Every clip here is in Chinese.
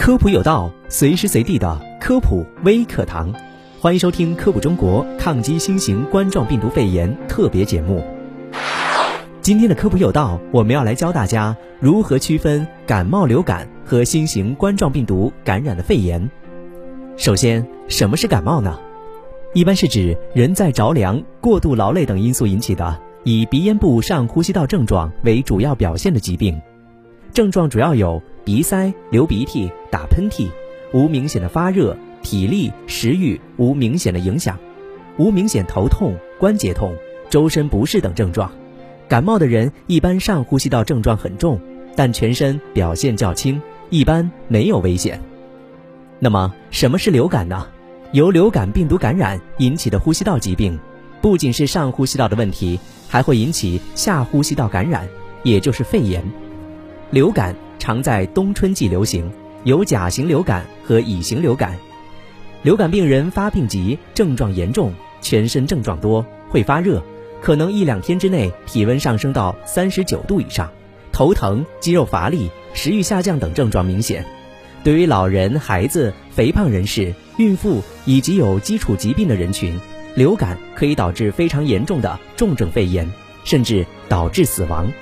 科普有道，随时随地的科普微课堂，欢迎收听《科普中国抗击新型冠状病毒肺炎》特别节目。今天的科普有道，我们要来教大家如何区分感冒、流感和新型冠状病毒感染的肺炎。首先，什么是感冒呢？一般是指人在着凉、过度劳累等因素引起的，以鼻咽部上呼吸道症状为主要表现的疾病。症状主要有鼻塞、流鼻涕、打喷嚏，无明显的发热、体力、食欲无明显的影响，无明显头痛、关节痛、周身不适等症状。感冒的人一般上呼吸道症状很重，但全身表现较轻，一般没有危险。那么什么是流感呢？由流感病毒感染引起的呼吸道疾病，不仅是上呼吸道的问题，还会引起下呼吸道感染，也就是肺炎。流感常在冬春季流行，有甲型流感和乙型流感。流感病人发病急，症状严重，全身症状多，会发热，可能一两天之内体温上升到三十九度以上，头疼、肌肉乏力、食欲下降等症状明显。对于老人、孩子、肥胖人士、孕妇以及有基础疾病的人群，流感可以导致非常严重的重症肺炎，甚至导致死亡。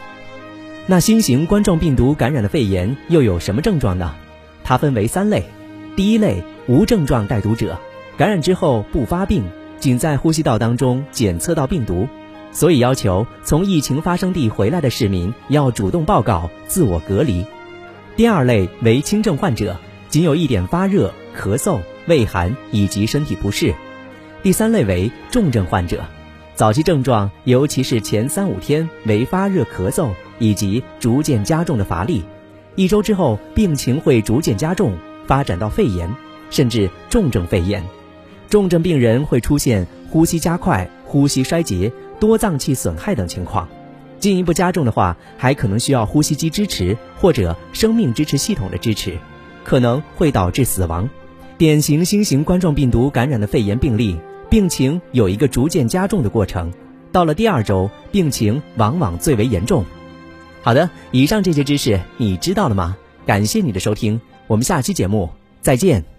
那新型冠状病毒感染的肺炎又有什么症状呢？它分为三类。第一类无症状带毒者，感染之后不发病，仅在呼吸道当中检测到病毒，所以要求从疫情发生地回来的市民要主动报告自我隔离。第二类为轻症患者，仅有一点发热、咳嗽、畏寒以及身体不适。第三类为重症患者，早期症状尤其是前三五天为发热、咳嗽。以及逐渐加重的乏力，一周之后病情会逐渐加重，发展到肺炎，甚至重症肺炎。重症病人会出现呼吸加快、呼吸衰竭、多脏器损害等情况。进一步加重的话，还可能需要呼吸机支持或者生命支持系统的支持，可能会导致死亡。典型新型冠状病毒感染的肺炎病例，病情有一个逐渐加重的过程，到了第二周，病情往往最为严重。好的，以上这些知识你知道了吗？感谢你的收听，我们下期节目再见。